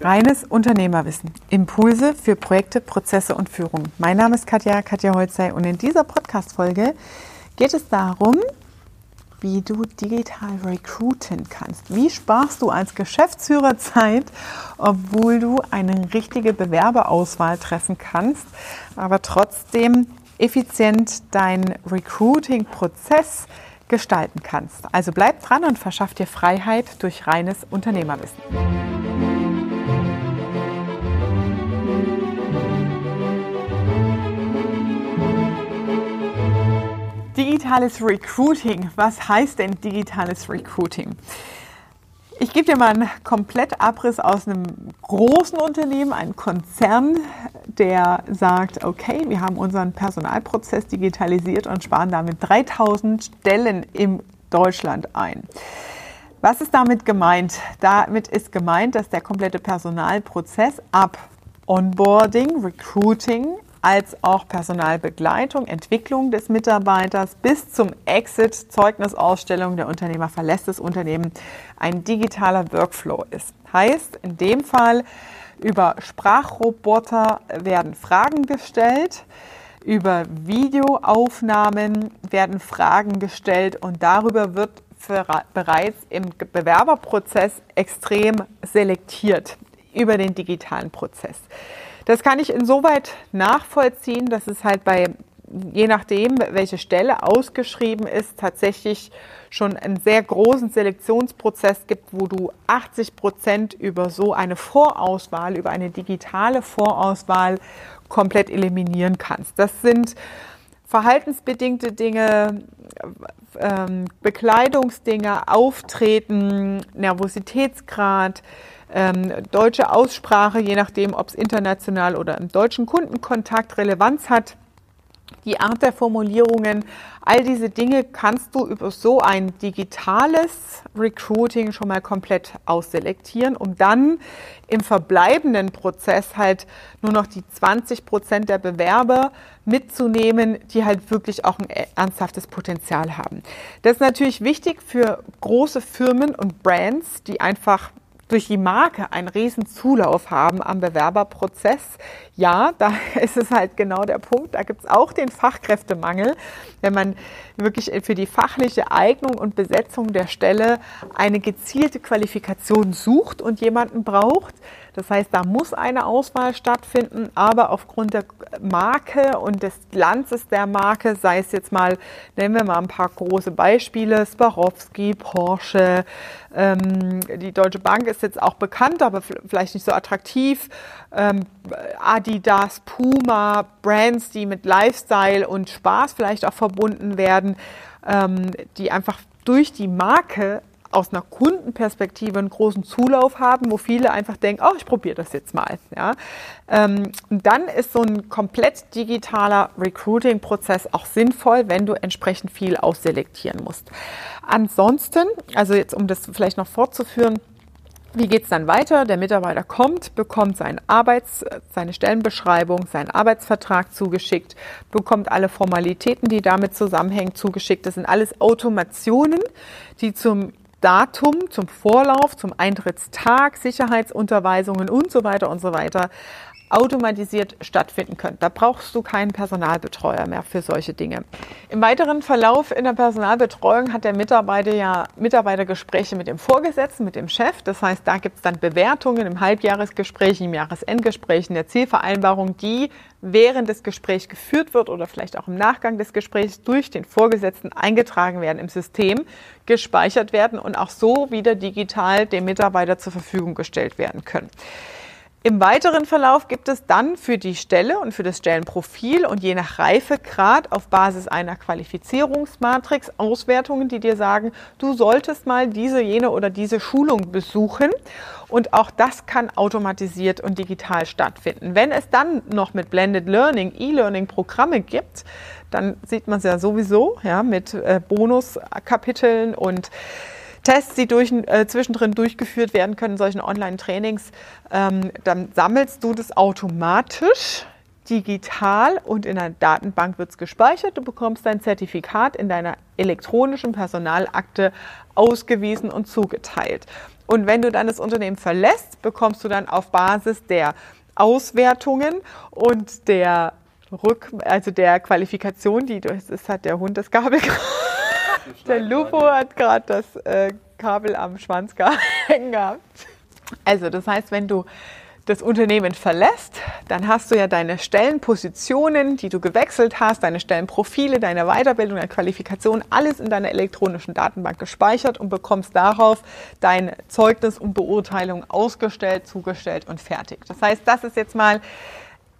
Reines Unternehmerwissen. Impulse für Projekte, Prozesse und Führung. Mein Name ist Katja, Katja Holzei und in dieser Podcast-Folge geht es darum, wie du digital recruiten kannst. Wie sparst du als Geschäftsführer Zeit, obwohl du eine richtige Bewerberauswahl treffen kannst, aber trotzdem effizient deinen Recruiting-Prozess gestalten kannst. Also bleib dran und verschaff dir Freiheit durch reines Unternehmerwissen. Digitales Recruiting. Was heißt denn digitales Recruiting? Ich gebe dir mal einen Komplettabriss aus einem großen Unternehmen, einem Konzern, der sagt, okay, wir haben unseren Personalprozess digitalisiert und sparen damit 3000 Stellen in Deutschland ein. Was ist damit gemeint? Damit ist gemeint, dass der komplette Personalprozess ab Onboarding, Recruiting, als auch Personalbegleitung, Entwicklung des Mitarbeiters bis zum Exit, Zeugnisausstellung, der Unternehmer verlässt das Unternehmen, ein digitaler Workflow ist. Heißt, in dem Fall über Sprachroboter werden Fragen gestellt, über Videoaufnahmen werden Fragen gestellt und darüber wird bereits im Bewerberprozess extrem selektiert über den digitalen Prozess. Das kann ich insoweit nachvollziehen, dass es halt bei, je nachdem, welche Stelle ausgeschrieben ist, tatsächlich schon einen sehr großen Selektionsprozess gibt, wo du 80 Prozent über so eine Vorauswahl, über eine digitale Vorauswahl komplett eliminieren kannst. Das sind verhaltensbedingte Dinge, ähm, Bekleidungsdinge, Auftreten, Nervositätsgrad, ähm, deutsche Aussprache, je nachdem, ob es international oder im deutschen Kundenkontakt Relevanz hat. Die Art der Formulierungen, all diese Dinge kannst du über so ein digitales Recruiting schon mal komplett ausselektieren, um dann im verbleibenden Prozess halt nur noch die 20 Prozent der Bewerber mitzunehmen, die halt wirklich auch ein ernsthaftes Potenzial haben. Das ist natürlich wichtig für große Firmen und Brands, die einfach durch die Marke einen riesen Zulauf haben am Bewerberprozess. Ja, da ist es halt genau der Punkt. Da gibt es auch den Fachkräftemangel. Wenn man wirklich für die fachliche Eignung und Besetzung der Stelle eine gezielte Qualifikation sucht und jemanden braucht, das heißt, da muss eine Auswahl stattfinden, aber aufgrund der Marke und des Glanzes der Marke, sei es jetzt mal, nennen wir mal ein paar große Beispiele, Swarovski, Porsche, ähm, die Deutsche Bank ist jetzt auch bekannt, aber vielleicht nicht so attraktiv, ähm, Adidas, Puma, Brands, die mit Lifestyle und Spaß vielleicht auch verbunden werden, ähm, die einfach durch die Marke aus einer Kundenperspektive einen großen Zulauf haben, wo viele einfach denken, oh, ich probiere das jetzt mal. Ja. Ähm, dann ist so ein komplett digitaler Recruiting-Prozess auch sinnvoll, wenn du entsprechend viel ausselektieren musst. Ansonsten, also jetzt um das vielleicht noch fortzuführen, wie geht es dann weiter? Der Mitarbeiter kommt, bekommt seinen Arbeits-, seine Stellenbeschreibung, seinen Arbeitsvertrag zugeschickt, bekommt alle Formalitäten, die damit zusammenhängen, zugeschickt. Das sind alles Automationen, die zum Datum, zum Vorlauf, zum Eintrittstag, Sicherheitsunterweisungen und so weiter und so weiter automatisiert stattfinden können. Da brauchst du keinen Personalbetreuer mehr für solche Dinge. Im weiteren Verlauf in der Personalbetreuung hat der Mitarbeiter ja Mitarbeitergespräche mit dem Vorgesetzten, mit dem Chef. Das heißt, da gibt es dann Bewertungen im Halbjahresgespräch, im Jahresendgespräch, in der Zielvereinbarung, die während des Gesprächs geführt wird oder vielleicht auch im Nachgang des Gesprächs durch den Vorgesetzten eingetragen werden im System, gespeichert werden und auch so wieder digital dem Mitarbeiter zur Verfügung gestellt werden können. Im weiteren Verlauf gibt es dann für die Stelle und für das Stellenprofil und je nach Reifegrad auf Basis einer Qualifizierungsmatrix Auswertungen, die dir sagen, du solltest mal diese, jene oder diese Schulung besuchen. Und auch das kann automatisiert und digital stattfinden. Wenn es dann noch mit Blended Learning, E-Learning-Programme gibt, dann sieht man es ja sowieso ja, mit äh, Bonuskapiteln und Tests, die durch, äh, zwischendrin durchgeführt werden können, solchen Online-Trainings, ähm, dann sammelst du das automatisch digital und in einer Datenbank wird es gespeichert. Du bekommst dein Zertifikat in deiner elektronischen Personalakte ausgewiesen und zugeteilt. Und wenn du dann das Unternehmen verlässt, bekommst du dann auf Basis der Auswertungen und der Rück, also der Qualifikation, die das hat der Hund das Kabel. der Lupo hat gerade das äh, Kabel am Schwanz hängen gehabt. Also das heißt, wenn du das Unternehmen verlässt, dann hast du ja deine Stellenpositionen, die du gewechselt hast, deine Stellenprofile, deine Weiterbildung, deine Qualifikation, alles in deiner elektronischen Datenbank gespeichert und bekommst darauf dein Zeugnis und Beurteilung ausgestellt, zugestellt und fertig. Das heißt, das ist jetzt mal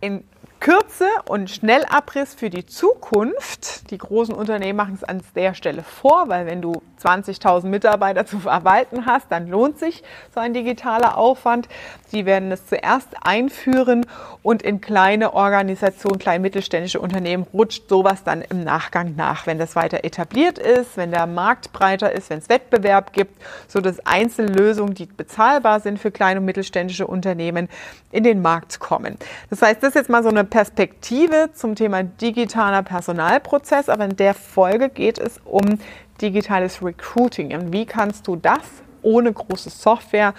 in Kürze und Schnellabriss für die Zukunft. Die großen Unternehmen machen es an der Stelle vor, weil wenn du 20.000 Mitarbeiter zu verwalten hast, dann lohnt sich so ein digitaler Aufwand. Sie werden es zuerst einführen und in kleine Organisationen, kleine mittelständische Unternehmen rutscht sowas dann im Nachgang nach, wenn das weiter etabliert ist, wenn der Markt breiter ist, wenn es Wettbewerb gibt, so dass Einzellösungen, die bezahlbar sind für kleine und mittelständische Unternehmen, in den Markt kommen. Das heißt, das ist jetzt mal so eine Perspektive zum Thema digitaler Personalprozess, aber in der Folge geht es um digitales Recruiting. Und wie kannst du das ohne große Software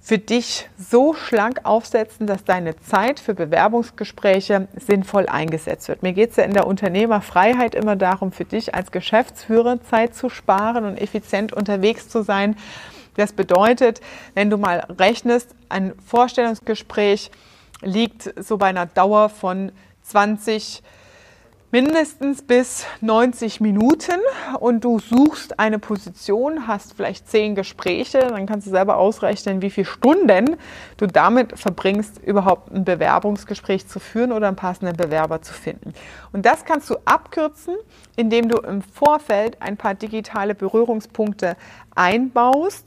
für dich so schlank aufsetzen, dass deine Zeit für Bewerbungsgespräche sinnvoll eingesetzt wird. Mir geht es ja in der Unternehmerfreiheit immer darum, für dich als Geschäftsführer Zeit zu sparen und effizient unterwegs zu sein. Das bedeutet, wenn du mal rechnest, ein Vorstellungsgespräch liegt so bei einer Dauer von 20 mindestens bis 90 Minuten und du suchst eine Position, hast vielleicht zehn Gespräche, dann kannst du selber ausrechnen, wie viele Stunden du damit verbringst, überhaupt ein Bewerbungsgespräch zu führen oder einen passenden Bewerber zu finden. Und das kannst du abkürzen, indem du im Vorfeld ein paar digitale Berührungspunkte einbaust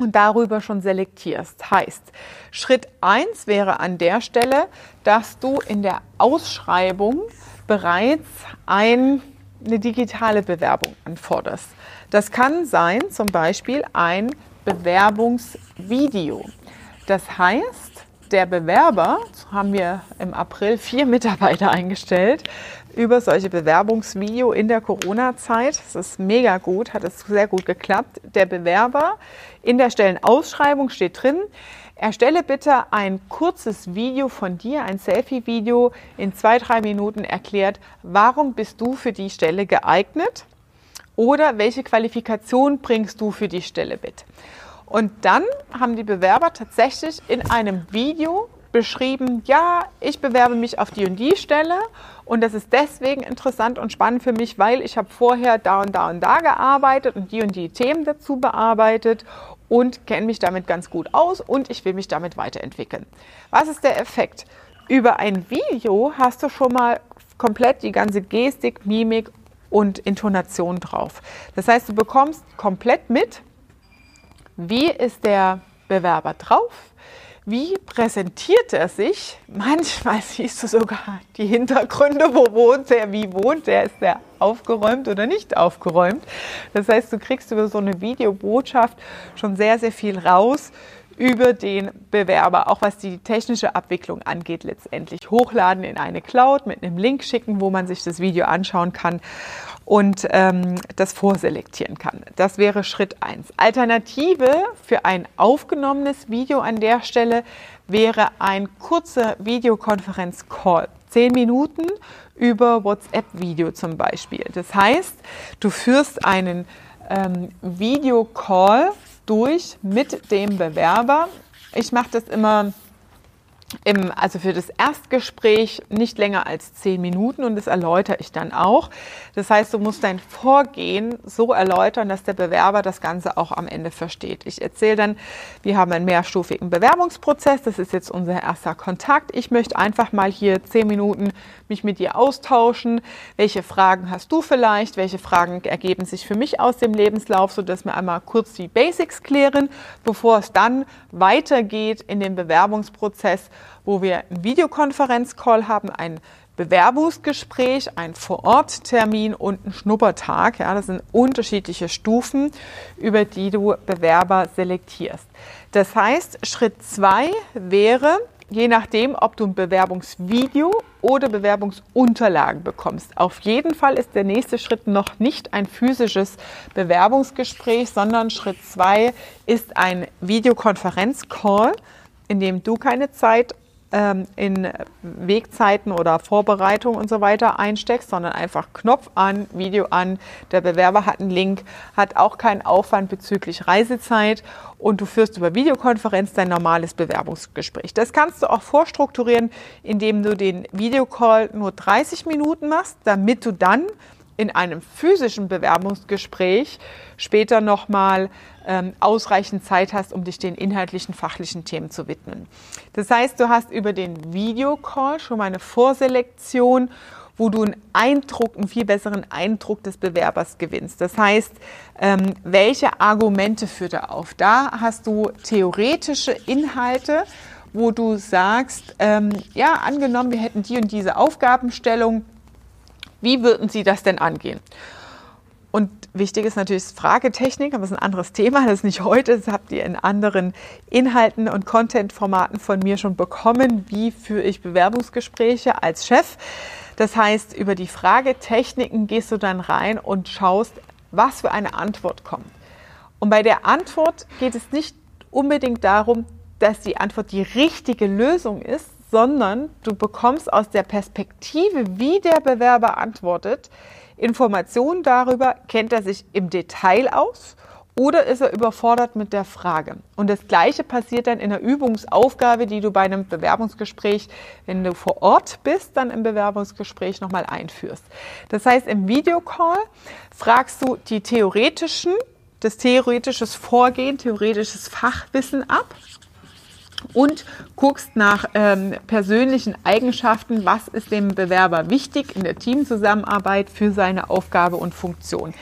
und darüber schon selektierst. Heißt, Schritt 1 wäre an der Stelle, dass du in der Ausschreibung bereits ein, eine digitale Bewerbung anforderst. Das kann sein zum Beispiel ein Bewerbungsvideo. Das heißt, der Bewerber, haben wir im April vier Mitarbeiter eingestellt, über solche Bewerbungsvideo in der Corona-Zeit. Das ist mega gut, hat es sehr gut geklappt. Der Bewerber in der Stellenausschreibung steht drin, erstelle bitte ein kurzes Video von dir, ein Selfie-Video in zwei, drei Minuten erklärt, warum bist du für die Stelle geeignet oder welche Qualifikation bringst du für die Stelle mit. Und dann haben die Bewerber tatsächlich in einem Video beschrieben, ja, ich bewerbe mich auf die und die Stelle und das ist deswegen interessant und spannend für mich, weil ich habe vorher da und da und da gearbeitet und die und die Themen dazu bearbeitet und kenne mich damit ganz gut aus und ich will mich damit weiterentwickeln. Was ist der Effekt? Über ein Video hast du schon mal komplett die ganze Gestik, Mimik und Intonation drauf. Das heißt, du bekommst komplett mit, wie ist der Bewerber drauf, wie präsentiert er sich? Manchmal siehst du sogar die Hintergründe, wo wohnt er, wie wohnt er, ist er aufgeräumt oder nicht aufgeräumt. Das heißt, du kriegst über so eine Videobotschaft schon sehr, sehr viel raus über den Bewerber, auch was die technische Abwicklung angeht letztendlich. Hochladen in eine Cloud, mit einem Link schicken, wo man sich das Video anschauen kann und ähm, das vorselektieren kann. Das wäre Schritt 1. Alternative für ein aufgenommenes Video an der Stelle wäre ein kurzer Videokonferenz-Call. Zehn Minuten über WhatsApp-Video zum Beispiel. Das heißt, du führst einen ähm, Videocall durch mit dem Bewerber. Ich mache das immer im, also für das Erstgespräch nicht länger als zehn Minuten und das erläutere ich dann auch. Das heißt, du musst dein Vorgehen so erläutern, dass der Bewerber das Ganze auch am Ende versteht. Ich erzähle dann, wir haben einen mehrstufigen Bewerbungsprozess. Das ist jetzt unser erster Kontakt. Ich möchte einfach mal hier zehn Minuten mich mit dir austauschen. Welche Fragen hast du vielleicht? Welche Fragen ergeben sich für mich aus dem Lebenslauf, sodass wir einmal kurz die Basics klären, bevor es dann weitergeht in den Bewerbungsprozess wo wir einen Videokonferenzcall haben, ein Bewerbungsgespräch, ein Vororttermin und einen Schnuppertag. Ja, das sind unterschiedliche Stufen, über die du Bewerber selektierst. Das heißt, Schritt zwei wäre, je nachdem, ob du ein Bewerbungsvideo oder Bewerbungsunterlagen bekommst. Auf jeden Fall ist der nächste Schritt noch nicht ein physisches Bewerbungsgespräch, sondern Schritt zwei ist ein Videokonferenzcall, in dem du keine Zeit ähm, in Wegzeiten oder Vorbereitung und so weiter einsteckst, sondern einfach Knopf an, Video an. Der Bewerber hat einen Link, hat auch keinen Aufwand bezüglich Reisezeit und du führst über Videokonferenz dein normales Bewerbungsgespräch. Das kannst du auch vorstrukturieren, indem du den Videocall nur 30 Minuten machst, damit du dann in einem physischen Bewerbungsgespräch später nochmal ähm, ausreichend Zeit hast, um dich den inhaltlichen, fachlichen Themen zu widmen. Das heißt, du hast über den Videocall schon mal eine Vorselektion, wo du einen Eindruck, einen viel besseren Eindruck des Bewerbers gewinnst. Das heißt, ähm, welche Argumente führt er auf? Da hast du theoretische Inhalte, wo du sagst, ähm, ja, angenommen, wir hätten die und diese Aufgabenstellung, wie würden Sie das denn angehen? Und wichtig ist natürlich Fragetechnik, aber das ist ein anderes Thema. Das ist nicht heute, das habt ihr in anderen Inhalten und Content-Formaten von mir schon bekommen. Wie führe ich Bewerbungsgespräche als Chef? Das heißt, über die Fragetechniken gehst du dann rein und schaust, was für eine Antwort kommt. Und bei der Antwort geht es nicht unbedingt darum, dass die Antwort die richtige Lösung ist, sondern du bekommst aus der Perspektive, wie der Bewerber antwortet, Informationen darüber, kennt er sich im Detail aus oder ist er überfordert mit der Frage. Und das Gleiche passiert dann in der Übungsaufgabe, die du bei einem Bewerbungsgespräch, wenn du vor Ort bist, dann im Bewerbungsgespräch nochmal einführst. Das heißt, im Videocall fragst du die theoretischen, das theoretisches Vorgehen, theoretisches Fachwissen ab und guckst nach ähm, persönlichen Eigenschaften, was ist dem Bewerber wichtig in der Teamzusammenarbeit für seine Aufgabe und Funktion.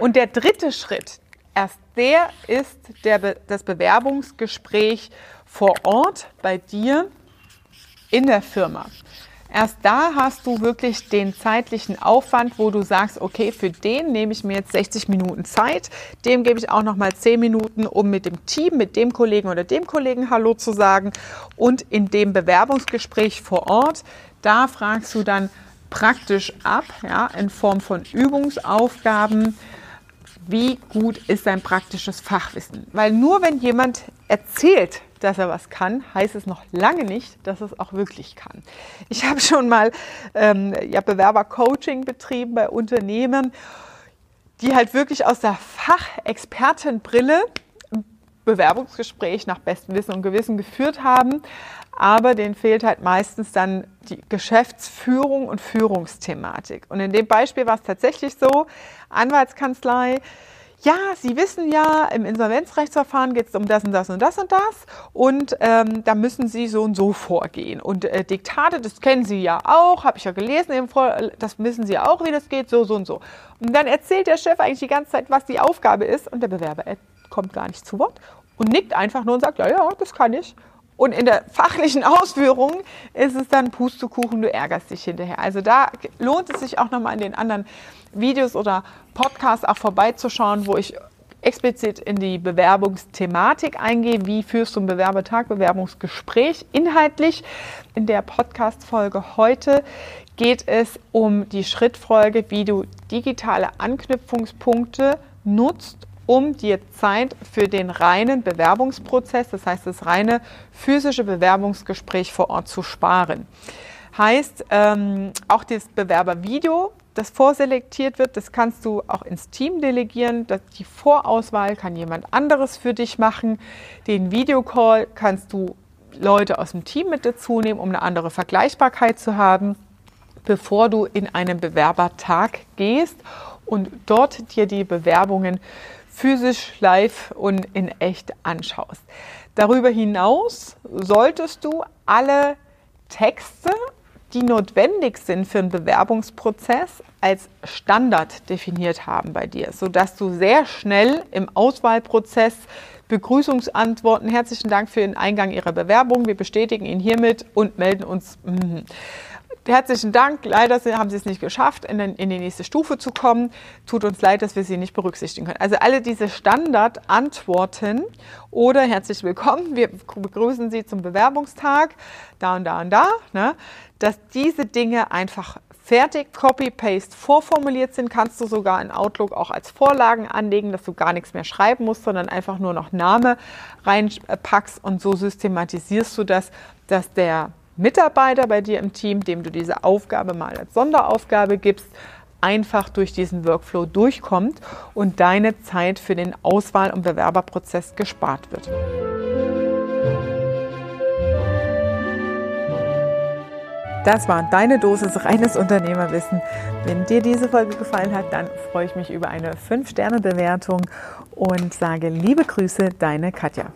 Und der dritte Schritt, erst der ist der das Bewerbungsgespräch vor Ort bei dir in der Firma. Erst da hast du wirklich den zeitlichen Aufwand, wo du sagst, okay, für den nehme ich mir jetzt 60 Minuten Zeit, dem gebe ich auch noch mal 10 Minuten, um mit dem Team, mit dem Kollegen oder dem Kollegen Hallo zu sagen. Und in dem Bewerbungsgespräch vor Ort, da fragst du dann praktisch ab, ja, in Form von Übungsaufgaben, wie gut ist dein praktisches Fachwissen? Weil nur wenn jemand erzählt, dass er was kann, heißt es noch lange nicht, dass es auch wirklich kann. Ich habe schon mal ähm, ja, Bewerbercoaching betrieben bei Unternehmen, die halt wirklich aus der Fachexpertenbrille Bewerbungsgespräch nach bestem Wissen und Gewissen geführt haben, aber denen fehlt halt meistens dann die Geschäftsführung und Führungsthematik. Und in dem Beispiel war es tatsächlich so, Anwaltskanzlei, ja, Sie wissen ja, im Insolvenzrechtsverfahren geht es um das und das und das und das und ähm, da müssen Sie so und so vorgehen. Und äh, Diktate, das kennen Sie ja auch, habe ich ja gelesen, eben vor, das wissen Sie auch, wie das geht, so, so und so. Und dann erzählt der Chef eigentlich die ganze Zeit, was die Aufgabe ist und der Bewerber kommt gar nicht zu Wort und nickt einfach nur und sagt, ja, ja, das kann ich. Und in der fachlichen Ausführung ist es dann Pustekuchen, du ärgerst dich hinterher. Also da lohnt es sich auch nochmal in den anderen Videos oder Podcasts auch vorbeizuschauen, wo ich explizit in die Bewerbungsthematik eingehe. Wie führst du einen Bewerbertag, Bewerbungsgespräch inhaltlich? In der Podcast-Folge heute geht es um die Schrittfolge, wie du digitale Anknüpfungspunkte nutzt, um dir Zeit für den reinen Bewerbungsprozess, das heißt das reine physische Bewerbungsgespräch vor Ort zu sparen. Heißt, ähm, auch das Bewerbervideo, das vorselektiert wird, das kannst du auch ins Team delegieren. Die Vorauswahl kann jemand anderes für dich machen. Den Videocall kannst du Leute aus dem Team mit dazu nehmen, um eine andere Vergleichbarkeit zu haben, bevor du in einen Bewerbertag gehst und dort dir die Bewerbungen physisch live und in echt anschaust. Darüber hinaus solltest du alle Texte, die notwendig sind für einen Bewerbungsprozess, als Standard definiert haben bei dir, sodass du sehr schnell im Auswahlprozess Begrüßungsantworten, herzlichen Dank für den Eingang Ihrer Bewerbung, wir bestätigen ihn hiermit und melden uns. Herzlichen Dank. Leider haben Sie es nicht geschafft, in, in, die nächste Stufe zu kommen. Tut uns leid, dass wir Sie nicht berücksichtigen können. Also alle diese Standardantworten oder herzlich willkommen, wir begrüßen Sie zum Bewerbungstag, da und da und da, ne? dass diese Dinge einfach fertig Copy-Paste vorformuliert sind, kannst du sogar in Outlook auch als Vorlagen anlegen, dass du gar nichts mehr schreiben musst, sondern einfach nur noch Name reinpackst und so systematisierst du das, dass der Mitarbeiter bei dir im Team, dem du diese Aufgabe mal als Sonderaufgabe gibst, einfach durch diesen Workflow durchkommt und deine Zeit für den Auswahl- und Bewerberprozess gespart wird. Das war deine Dosis reines Unternehmerwissen. Wenn dir diese Folge gefallen hat, dann freue ich mich über eine 5-Sterne-Bewertung und sage liebe Grüße, deine Katja.